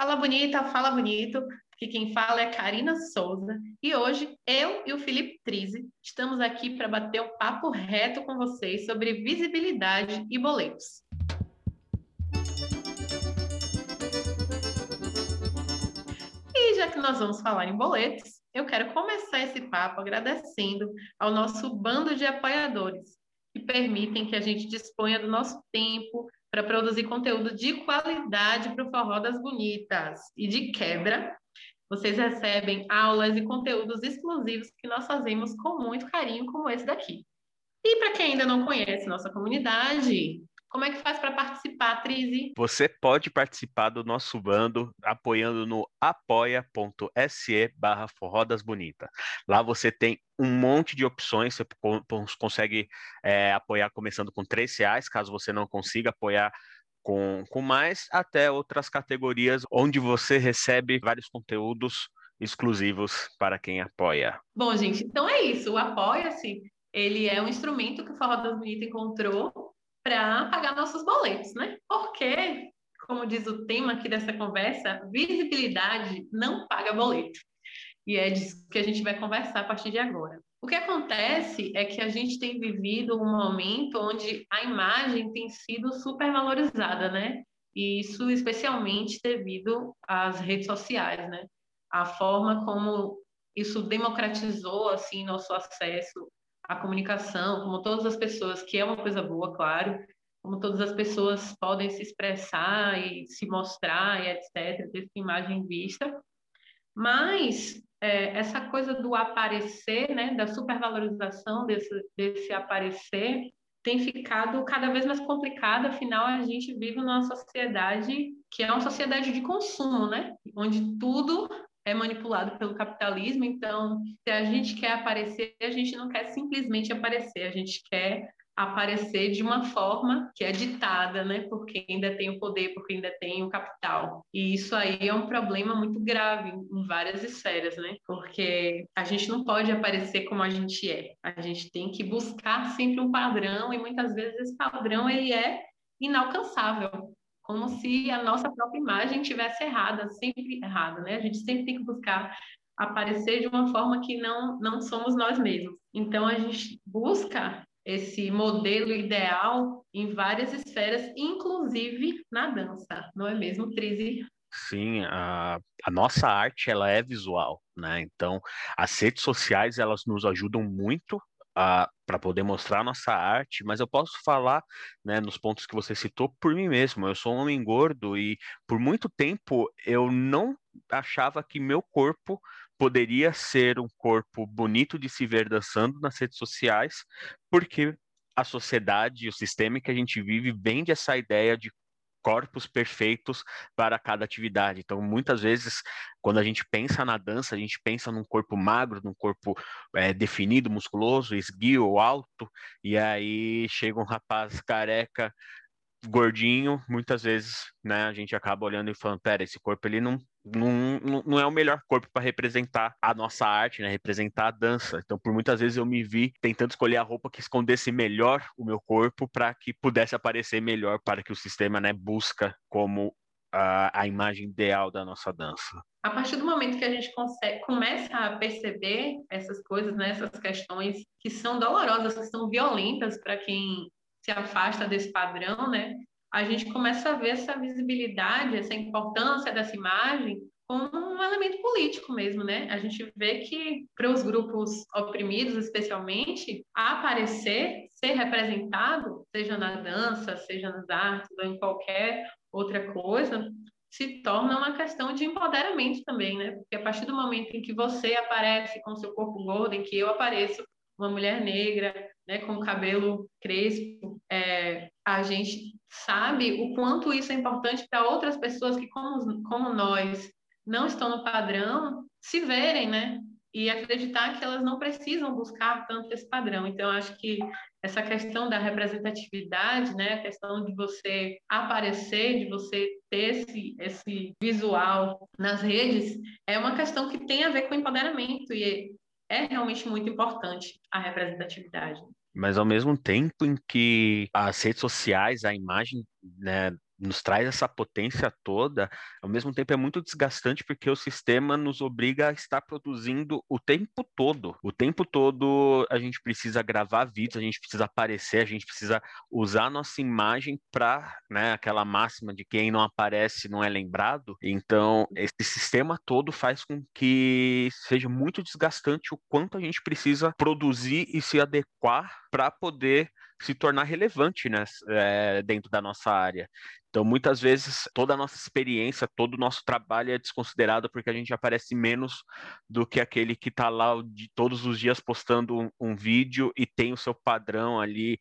Fala bonita, fala bonito. Aqui quem fala é Karina Souza e hoje eu e o Felipe Trise estamos aqui para bater um papo reto com vocês sobre visibilidade e boletos. E já que nós vamos falar em boletos, eu quero começar esse papo agradecendo ao nosso bando de apoiadores que permitem que a gente disponha do nosso tempo para produzir conteúdo de qualidade para o Forró das Bonitas. E de quebra, vocês recebem aulas e conteúdos exclusivos que nós fazemos com muito carinho, como esse daqui. E para quem ainda não conhece nossa comunidade, como é que faz para participar, Trise? Você pode participar do nosso bando apoiando no apoia.se barra Forró das Bonitas. Lá você tem um monte de opções, você consegue é, apoiar começando com três reais, caso você não consiga apoiar com, com mais, até outras categorias onde você recebe vários conteúdos exclusivos para quem apoia. Bom, gente, então é isso. O Apoia-se, ele é um instrumento que o Forró das Bonitas encontrou para pagar nossos boletos, né? Porque, como diz o tema aqui dessa conversa, visibilidade não paga boleto. E é disso que a gente vai conversar a partir de agora. O que acontece é que a gente tem vivido um momento onde a imagem tem sido supervalorizada, né? E isso especialmente devido às redes sociais, né? A forma como isso democratizou assim nosso acesso a comunicação, como todas as pessoas, que é uma coisa boa, claro, como todas as pessoas podem se expressar e se mostrar e etc., ter sua imagem vista, mas é, essa coisa do aparecer, né, da supervalorização desse, desse aparecer, tem ficado cada vez mais complicada, afinal a gente vive numa sociedade que é uma sociedade de consumo, né? Onde tudo é manipulado pelo capitalismo, então, se a gente quer aparecer, a gente não quer simplesmente aparecer, a gente quer aparecer de uma forma que é ditada, né, porque ainda tem o poder, porque ainda tem o capital. E isso aí é um problema muito grave em várias esferas, né? Porque a gente não pode aparecer como a gente é. A gente tem que buscar sempre um padrão e muitas vezes esse padrão ele é inalcançável como se a nossa própria imagem tivesse errada, sempre errada, né? A gente sempre tem que buscar aparecer de uma forma que não, não somos nós mesmos. Então, a gente busca esse modelo ideal em várias esferas, inclusive na dança, não é mesmo, Trizzy? Sim, a, a nossa arte ela é visual, né? Então, as redes sociais elas nos ajudam muito para poder mostrar a nossa arte, mas eu posso falar, né, nos pontos que você citou, por mim mesmo. Eu sou um homem gordo e por muito tempo eu não achava que meu corpo poderia ser um corpo bonito de se ver dançando nas redes sociais, porque a sociedade, o sistema que a gente vive vende essa ideia de corpos perfeitos para cada atividade. Então, muitas vezes, quando a gente pensa na dança, a gente pensa num corpo magro, num corpo é, definido, musculoso, esguio, alto, e aí chega um rapaz careca, gordinho, muitas vezes, né, a gente acaba olhando e falando, pera, esse corpo ele não não, não é o melhor corpo para representar a nossa arte, né? Representar a dança. Então, por muitas vezes eu me vi tentando escolher a roupa que escondesse melhor o meu corpo para que pudesse aparecer melhor para que o sistema, né, busca como a, a imagem ideal da nossa dança. A partir do momento que a gente consegue, começa a perceber essas coisas, né, essas questões que são dolorosas, que são violentas para quem se afasta desse padrão, né? a gente começa a ver essa visibilidade, essa importância dessa imagem como um elemento político mesmo, né? A gente vê que para os grupos oprimidos, especialmente, aparecer, ser representado, seja na dança, seja nas artes ou em qualquer outra coisa, se torna uma questão de empoderamento também, né? Porque a partir do momento em que você aparece com seu corpo gordo, em que eu apareço uma mulher negra, né, com cabelo crespo, é, a gente sabe o quanto isso é importante para outras pessoas que, como, como nós, não estão no padrão, se verem, né? E acreditar que elas não precisam buscar tanto esse padrão. Então, acho que essa questão da representatividade, né, a questão de você aparecer, de você ter esse, esse visual nas redes, é uma questão que tem a ver com empoderamento e é realmente muito importante a representatividade mas ao mesmo tempo em que as redes sociais, a imagem né, nos traz essa potência toda, ao mesmo tempo é muito desgastante porque o sistema nos obriga a estar produzindo o tempo todo. O tempo todo a gente precisa gravar vídeos, a gente precisa aparecer, a gente precisa usar a nossa imagem para, né, aquela máxima de quem não aparece não é lembrado. Então, esse sistema todo faz com que seja muito desgastante o quanto a gente precisa produzir e se adequar para poder se tornar relevante né, é, dentro da nossa área. Então, muitas vezes, toda a nossa experiência, todo o nosso trabalho é desconsiderado porque a gente aparece menos do que aquele que está lá de, todos os dias postando um, um, vídeo e tem o seu padrão ali.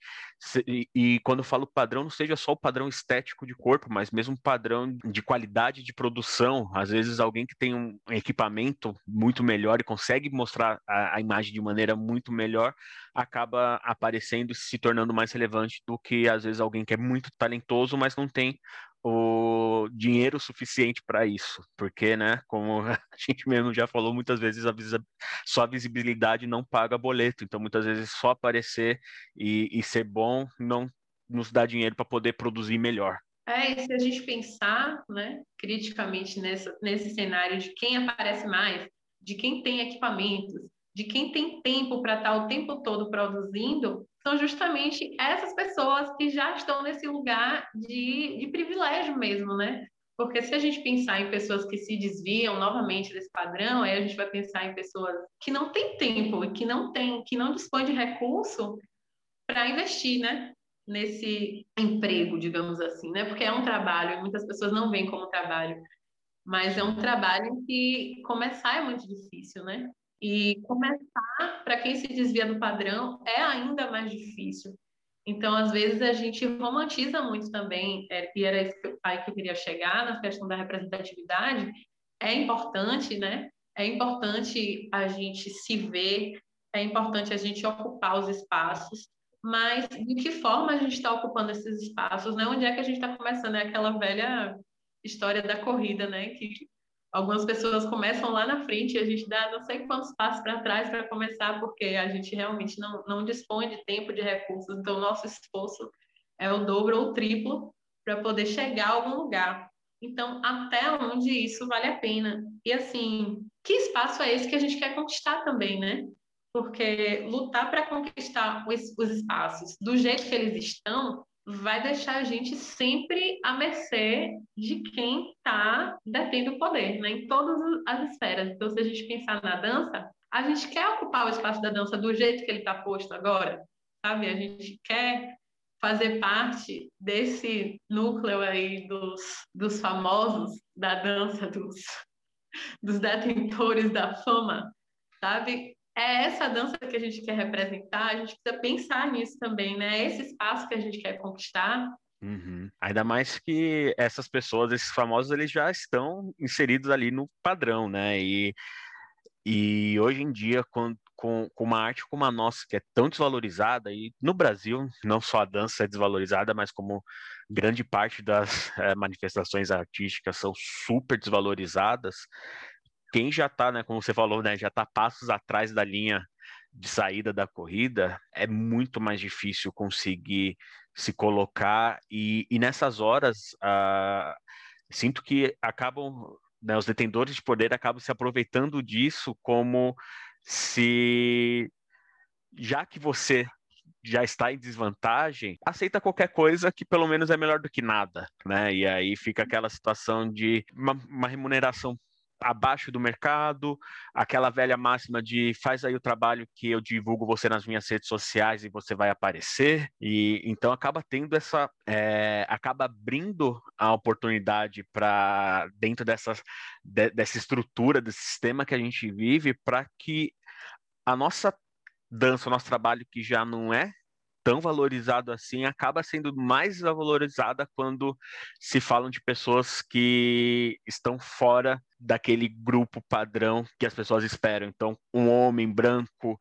E, e, quando eu falo padrão, não seja só o padrão estético de corpo, mas mesmo padrão de qualidade de produção. Às vezes, alguém que tem um equipamento muito melhor e consegue mostrar a, a imagem de maneira muito melhor, acaba aparecendo e se tornando mais relevante do que, às vezes, alguém que é muito talentoso, mas não tem o dinheiro suficiente para isso, porque, né, como a gente mesmo já falou muitas vezes, a visi só a visibilidade não paga boleto, então muitas vezes só aparecer e, e ser bom não nos dá dinheiro para poder produzir melhor. É, e se a gente pensar, né, criticamente nessa, nesse cenário de quem aparece mais, de quem tem equipamentos, de quem tem tempo para estar o tempo todo produzindo, são justamente essas pessoas que já estão nesse lugar de, de privilégio mesmo, né? Porque se a gente pensar em pessoas que se desviam novamente desse padrão, aí a gente vai pensar em pessoas que não têm tempo e que não tem, que não dispõem de recurso para investir, né? Nesse emprego, digamos assim, né? Porque é um trabalho, e muitas pessoas não veem como trabalho, mas é um trabalho que começar é muito difícil, né? E começar, para quem se desvia do padrão, é ainda mais difícil. Então, às vezes, a gente romantiza muito também, é, e era isso que o pai que queria chegar, na questão da representatividade. É importante, né? É importante a gente se ver, é importante a gente ocupar os espaços, mas de que forma a gente está ocupando esses espaços, né? Onde é que a gente está começando? É aquela velha história da corrida, né? Que Algumas pessoas começam lá na frente e a gente dá não sei quantos passos para trás para começar, porque a gente realmente não, não dispõe de tempo, de recursos, então o nosso esforço é o dobro ou o triplo para poder chegar a algum lugar. Então, até onde isso vale a pena? E assim, que espaço é esse que a gente quer conquistar também, né? Porque lutar para conquistar os, os espaços do jeito que eles estão vai deixar a gente sempre à mercê de quem está detendo o poder, né? em todas as esferas. Então, se a gente pensar na dança, a gente quer ocupar o espaço da dança do jeito que ele está posto agora, sabe? A gente quer fazer parte desse núcleo aí dos, dos famosos da dança, dos, dos detentores da fama, sabe? É essa dança que a gente quer representar, a gente precisa pensar nisso também, né? É esse espaço que a gente quer conquistar. Uhum. Ainda mais que essas pessoas, esses famosos, eles já estão inseridos ali no padrão, né? E, e hoje em dia, com, com, com uma arte como a nossa, que é tão desvalorizada, e no Brasil, não só a dança é desvalorizada, mas como grande parte das é, manifestações artísticas são super desvalorizadas, quem já está, né, como você falou, né, já está passos atrás da linha de saída da corrida, é muito mais difícil conseguir se colocar e, e nessas horas uh, sinto que acabam, né, os detentores de poder acabam se aproveitando disso como se já que você já está em desvantagem, aceita qualquer coisa que pelo menos é melhor do que nada, né? E aí fica aquela situação de uma, uma remuneração abaixo do mercado, aquela velha máxima de faz aí o trabalho que eu divulgo você nas minhas redes sociais e você vai aparecer. E então acaba tendo essa, é, acaba abrindo a oportunidade para dentro dessa, de, dessa estrutura, desse sistema que a gente vive, para que a nossa dança, o nosso trabalho que já não é tão valorizado assim, acaba sendo mais valorizada quando se falam de pessoas que estão fora daquele grupo padrão que as pessoas esperam. Então, um homem branco,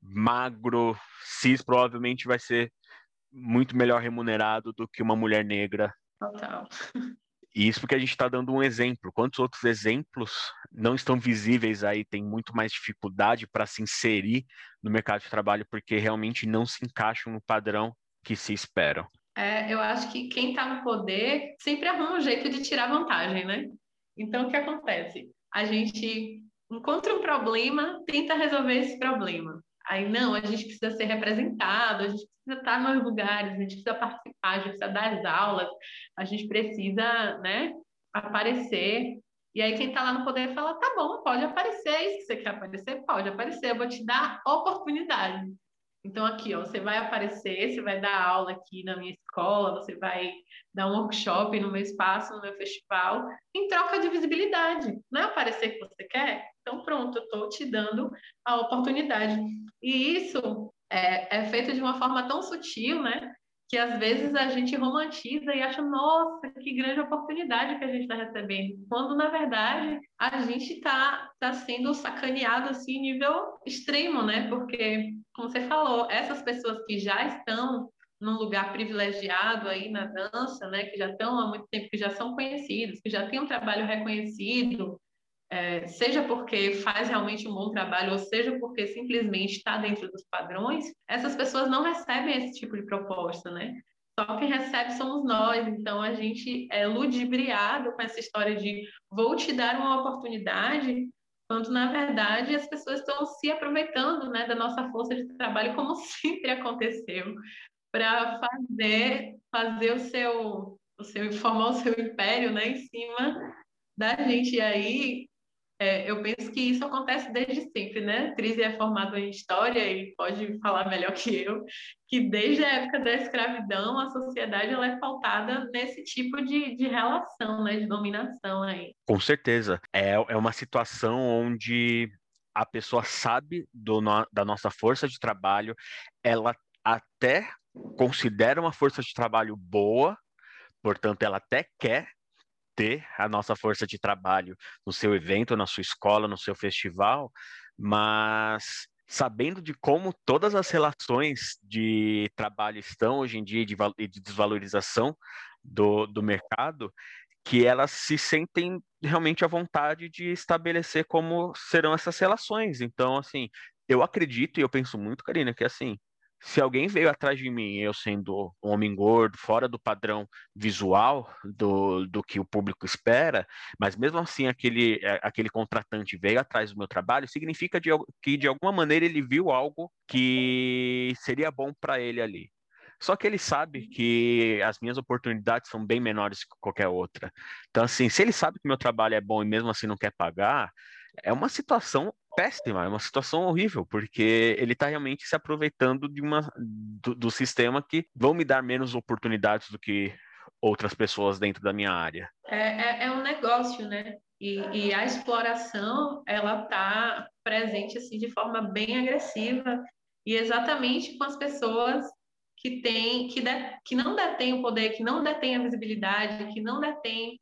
magro, cis, provavelmente vai ser muito melhor remunerado do que uma mulher negra. Total. E isso porque a gente está dando um exemplo. Quantos outros exemplos não estão visíveis aí? Tem muito mais dificuldade para se inserir no mercado de trabalho porque realmente não se encaixam no padrão que se esperam. É, eu acho que quem está no poder sempre arruma um jeito de tirar vantagem, né? Então, o que acontece? A gente encontra um problema, tenta resolver esse problema. Aí, não, a gente precisa ser representado, a gente precisa estar nos lugares, a gente precisa participar, a gente precisa dar as aulas, a gente precisa, né, aparecer. E aí, quem está lá no poder fala: tá bom, pode aparecer, é isso que você quer aparecer? Pode aparecer, eu vou te dar oportunidade. Então, aqui, ó, você vai aparecer, você vai dar aula aqui na minha escola, você vai dar um workshop no meu espaço, no meu festival, em troca de visibilidade. Não é aparecer que você quer? Então, pronto, eu estou te dando a oportunidade. E isso é, é feito de uma forma tão sutil, né? que às vezes a gente romantiza e acha, nossa, que grande oportunidade que a gente está recebendo, quando na verdade a gente está tá sendo sacaneado assim nível extremo, né? Porque, como você falou, essas pessoas que já estão num lugar privilegiado aí na dança, né, que já estão há muito tempo, que já são conhecidos, que já têm um trabalho reconhecido, é, seja porque faz realmente um bom trabalho, ou seja porque simplesmente está dentro dos padrões, essas pessoas não recebem esse tipo de proposta, né? Só quem recebe somos nós, então a gente é ludibriado com essa história de vou te dar uma oportunidade, quando na verdade as pessoas estão se aproveitando né, da nossa força de trabalho, como sempre aconteceu, para fazer, fazer o seu, formar o seu império né, em cima da gente. Aí é, eu penso que isso acontece desde sempre, né? Trise é formado em história e pode falar melhor que eu, que desde a época da escravidão a sociedade ela é pautada nesse tipo de, de relação, né? De dominação aí. Com certeza. É, é uma situação onde a pessoa sabe do, da nossa força de trabalho, ela até considera uma força de trabalho boa, portanto, ela até quer ter a nossa força de trabalho no seu evento, na sua escola, no seu festival, mas sabendo de como todas as relações de trabalho estão hoje em dia de, de desvalorização do, do mercado, que elas se sentem realmente à vontade de estabelecer como serão essas relações. Então, assim, eu acredito e eu penso muito, Karina, que assim, se alguém veio atrás de mim, eu sendo um homem gordo, fora do padrão visual do, do que o público espera, mas mesmo assim aquele, é, aquele contratante veio atrás do meu trabalho, significa de, que de alguma maneira ele viu algo que seria bom para ele ali. Só que ele sabe que as minhas oportunidades são bem menores que qualquer outra. Então, assim, se ele sabe que meu trabalho é bom e mesmo assim não quer pagar, é uma situação péssima, é uma situação horrível, porque ele está realmente se aproveitando de uma, do, do, sistema que vão me dar menos oportunidades do que outras pessoas dentro da minha área. É, é, é um negócio, né? E, e, a exploração, ela está presente assim de forma bem agressiva e exatamente com as pessoas que têm, que, de, que não detêm o poder, que não detêm a visibilidade, que não detêm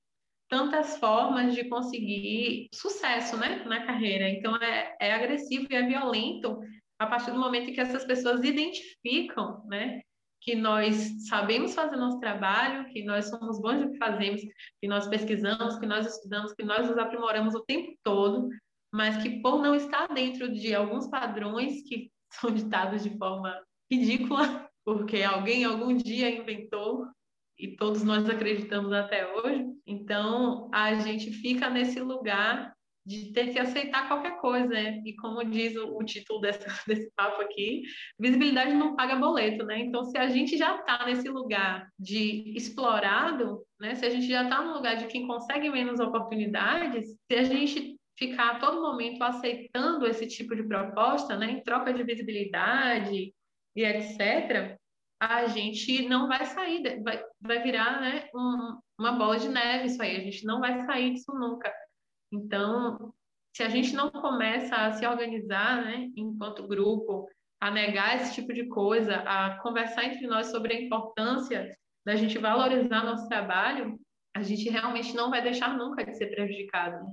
tantas formas de conseguir sucesso né, na carreira. Então, é, é agressivo e é violento a partir do momento que essas pessoas identificam né, que nós sabemos fazer nosso trabalho, que nós somos bons no que fazemos, que nós pesquisamos, que nós estudamos, que nós nos aprimoramos o tempo todo, mas que por não estar dentro de alguns padrões que são ditados de forma ridícula, porque alguém algum dia inventou e todos nós acreditamos até hoje. Então, a gente fica nesse lugar de ter que aceitar qualquer coisa, né? E como diz o, o título desse, desse papo aqui, visibilidade não paga boleto, né? Então, se a gente já está nesse lugar de explorado, né? Se a gente já está no lugar de quem consegue menos oportunidades, se a gente ficar a todo momento aceitando esse tipo de proposta, né? Em troca de visibilidade e etc., a gente não vai sair, vai, vai virar né, um, uma bola de neve isso aí, a gente não vai sair disso nunca. Então, se a gente não começa a se organizar né, enquanto grupo, a negar esse tipo de coisa, a conversar entre nós sobre a importância da gente valorizar nosso trabalho, a gente realmente não vai deixar nunca de ser prejudicado.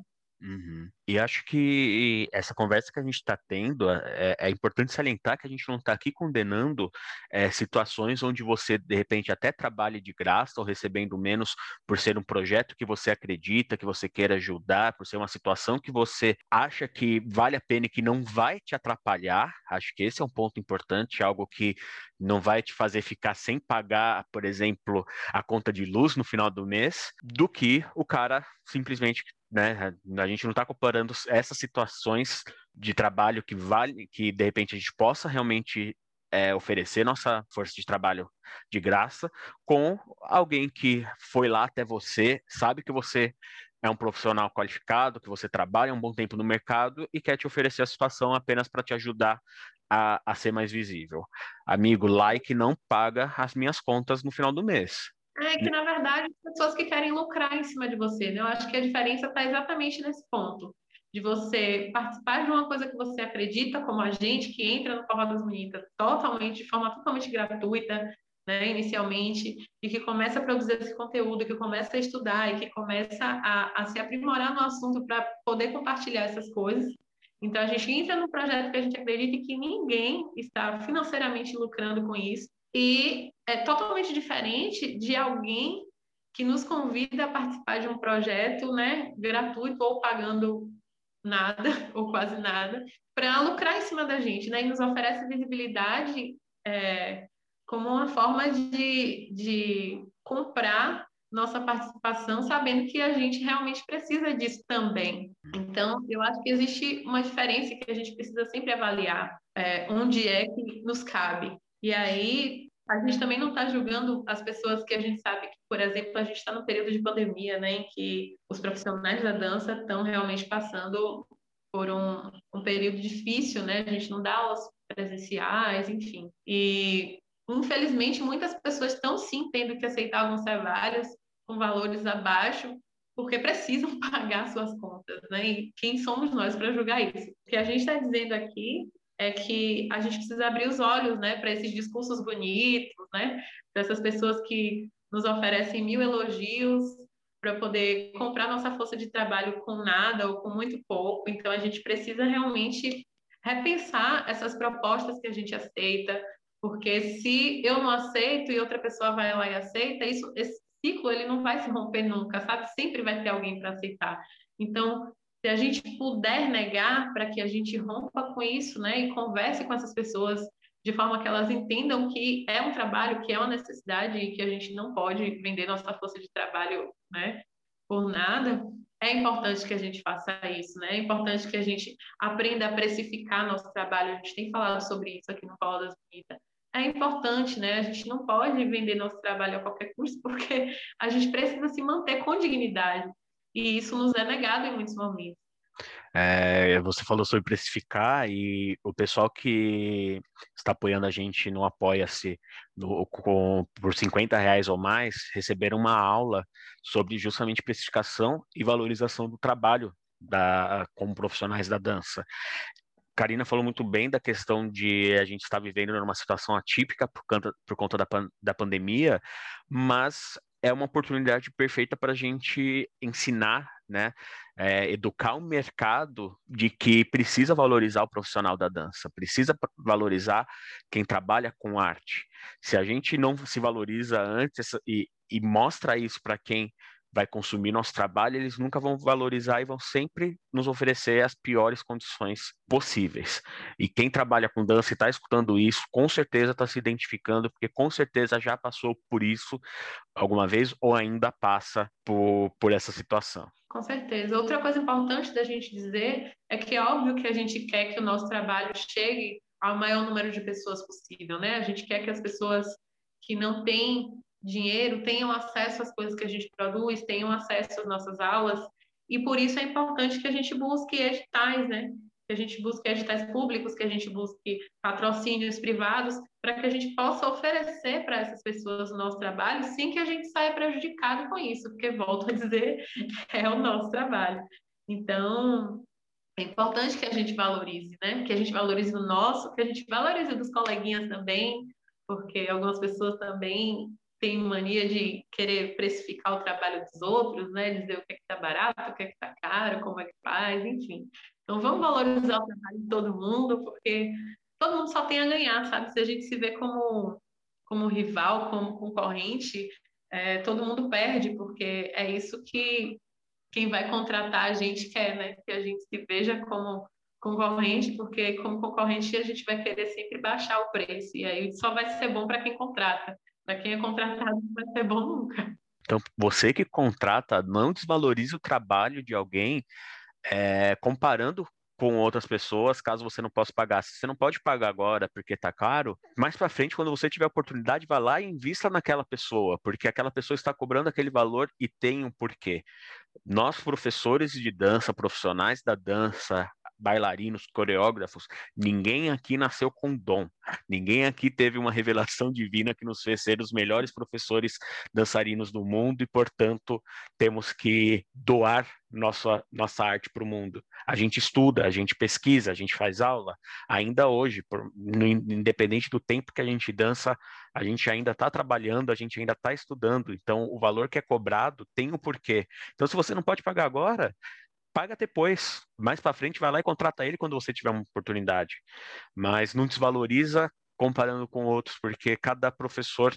Uhum. E acho que essa conversa que a gente está tendo é, é, importante salientar que a gente não está aqui condenando é, situações onde você, de repente, até trabalhe de graça ou recebendo menos por ser um projeto que você acredita, que você queira ajudar, por ser uma situação que você acha que vale a pena e que não vai te atrapalhar. Acho que esse é um ponto importante, algo que não vai te fazer ficar sem pagar, por exemplo, a conta de luz no final do mês, do que o cara simplesmente né? A gente não está comparando essas situações de trabalho que vale, que de repente a gente possa realmente é, oferecer nossa força de trabalho de graça com alguém que foi lá até você, sabe que você é um profissional qualificado, que você trabalha um bom tempo no mercado e quer te oferecer a situação apenas para te ajudar a, a ser mais visível. Amigo, like não paga as minhas contas no final do mês. É que, na verdade, pessoas que querem lucrar em cima de você, né? Eu acho que a diferença está exatamente nesse ponto. De você participar de uma coisa que você acredita, como a gente, que entra no Forró das Bonitas totalmente, de forma totalmente gratuita, né, inicialmente, e que começa a produzir esse conteúdo, que começa a estudar e que começa a, a se aprimorar no assunto para poder compartilhar essas coisas. Então, a gente entra no projeto que a gente acredita que ninguém está financeiramente lucrando com isso, e é totalmente diferente de alguém que nos convida a participar de um projeto né, gratuito ou pagando nada ou quase nada para lucrar em cima da gente né, e nos oferece visibilidade é, como uma forma de, de comprar nossa participação, sabendo que a gente realmente precisa disso também. Então, eu acho que existe uma diferença que a gente precisa sempre avaliar é, onde é que nos cabe. E aí, a gente também não está julgando as pessoas que a gente sabe que, por exemplo, a gente está no período de pandemia, né, em que os profissionais da dança estão realmente passando por um, um período difícil, né? A gente não dá aulas presenciais, enfim. E, infelizmente, muitas pessoas estão sim tendo que aceitar alguns trabalhos com valores abaixo, porque precisam pagar suas contas, né? E quem somos nós para julgar isso? O que a gente está dizendo aqui é que a gente precisa abrir os olhos, né, para esses discursos bonitos, né, para essas pessoas que nos oferecem mil elogios para poder comprar nossa força de trabalho com nada ou com muito pouco. Então a gente precisa realmente repensar essas propostas que a gente aceita, porque se eu não aceito e outra pessoa vai lá e aceita, isso esse ciclo ele não vai se romper nunca, sabe? Sempre vai ter alguém para aceitar. Então, se a gente puder negar para que a gente rompa com isso, né, e converse com essas pessoas de forma que elas entendam que é um trabalho, que é uma necessidade e que a gente não pode vender nossa força de trabalho, né, por nada, é importante que a gente faça isso, né? É importante que a gente aprenda a precificar nosso trabalho. A gente tem falado sobre isso aqui no Paulo das Bonitas. É importante, né? A gente não pode vender nosso trabalho a qualquer custo, porque a gente precisa se manter com dignidade. E isso nos é negado em muitos momentos. É, você falou sobre precificar e o pessoal que está apoiando a gente no Apoia-se por 50 reais ou mais receberam uma aula sobre justamente precificação e valorização do trabalho da, como profissionais da dança. Karina falou muito bem da questão de a gente estar vivendo numa situação atípica por conta, por conta da, da pandemia, mas é uma oportunidade perfeita para a gente ensinar, né, é, educar o mercado de que precisa valorizar o profissional da dança, precisa valorizar quem trabalha com arte. Se a gente não se valoriza antes e, e mostra isso para quem vai consumir nosso trabalho, eles nunca vão valorizar e vão sempre nos oferecer as piores condições possíveis. E quem trabalha com dança e está escutando isso, com certeza está se identificando, porque com certeza já passou por isso alguma vez ou ainda passa por, por essa situação. Com certeza. Outra coisa importante da gente dizer é que é óbvio que a gente quer que o nosso trabalho chegue ao maior número de pessoas possível, né? A gente quer que as pessoas que não têm dinheiro tenham acesso às coisas que a gente produz, tenham acesso às nossas aulas, e por isso é importante que a gente busque editais, né? Que a gente busque editais públicos, que a gente busque patrocínios privados, para que a gente possa oferecer para essas pessoas o nosso trabalho, sem que a gente saia prejudicado com isso, porque, volto a dizer, é o nosso trabalho. Então, é importante que a gente valorize, né? Que a gente valorize o nosso, que a gente valorize dos coleguinhas também, porque algumas pessoas também tem mania de querer precificar o trabalho dos outros, né? Dizer o que é que tá barato, o que é que tá caro, como é que faz, enfim. Então vamos valorizar o trabalho de todo mundo, porque todo mundo só tem a ganhar, sabe? Se a gente se vê como, como rival, como concorrente, é, todo mundo perde, porque é isso que quem vai contratar a gente quer, né? Que a gente se veja como concorrente, porque como concorrente a gente vai querer sempre baixar o preço, e aí só vai ser bom para quem contrata. Para quem é contratado não vai ser bom nunca. Então, você que contrata, não desvalorize o trabalho de alguém é, comparando com outras pessoas, caso você não possa pagar. Se você não pode pagar agora porque está caro, mais para frente, quando você tiver oportunidade, vá lá e invista naquela pessoa, porque aquela pessoa está cobrando aquele valor e tem um porquê. Nós, professores de dança, profissionais da dança, bailarinos, coreógrafos, ninguém aqui nasceu com dom. Ninguém aqui teve uma revelação divina que nos fez ser os melhores professores dançarinos do mundo e, portanto, temos que doar nossa, nossa arte para o mundo. A gente estuda, a gente pesquisa, a gente faz aula. Ainda hoje, por, no, independente do tempo que a gente dança, a gente ainda está trabalhando, a gente ainda está estudando. Então, o valor que é cobrado tem um porquê. Então, se você não pode pagar agora, paga depois. Mais para frente, vai lá e contrata ele quando você tiver uma oportunidade. Mas não desvaloriza comparando com outros, porque cada professor,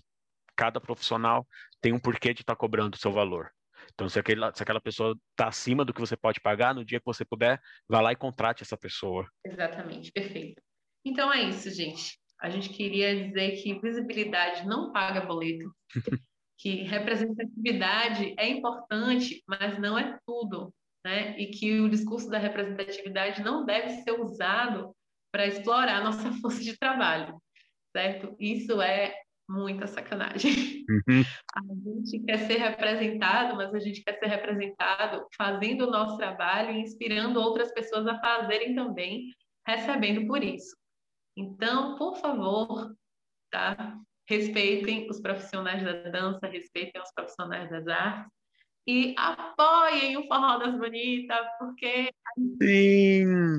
cada profissional tem um porquê de estar tá cobrando o seu valor. Então, se aquela, se aquela pessoa está acima do que você pode pagar, no dia que você puder, vá lá e contrate essa pessoa. Exatamente, perfeito. Então é isso, gente. A gente queria dizer que visibilidade não paga boleto, que representatividade é importante, mas não é tudo né? E que o discurso da representatividade não deve ser usado para explorar a nossa força de trabalho, certo? Isso é muita sacanagem. Uhum. A gente quer ser representado, mas a gente quer ser representado fazendo o nosso trabalho e inspirando outras pessoas a fazerem também, recebendo por isso. Então, por favor, tá? Respeitem os profissionais da dança, respeitem os profissionais das artes e apoiem o Forró das Bonitas, porque Sim.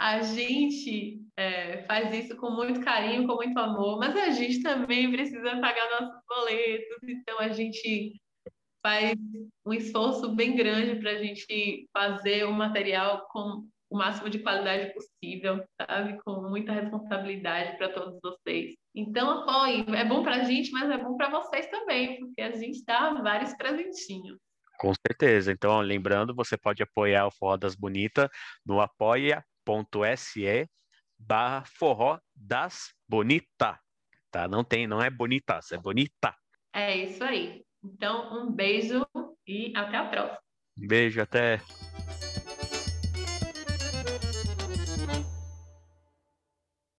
a gente é, faz isso com muito carinho, com muito amor, mas a gente também precisa pagar nossos boletos, então a gente faz um esforço bem grande para a gente fazer o material com o máximo de qualidade possível, sabe? Com muita responsabilidade para todos vocês. Então, apoiem. É bom para a gente, mas é bom para vocês também, porque a gente dá vários presentinhos. Com certeza. Então, lembrando, você pode apoiar o Forró das Bonitas no apoia.se barra Forró das Bonita. Tá? Não tem, não é bonitas, é bonita. É isso aí. Então, um beijo e até a próxima. Um beijo, até.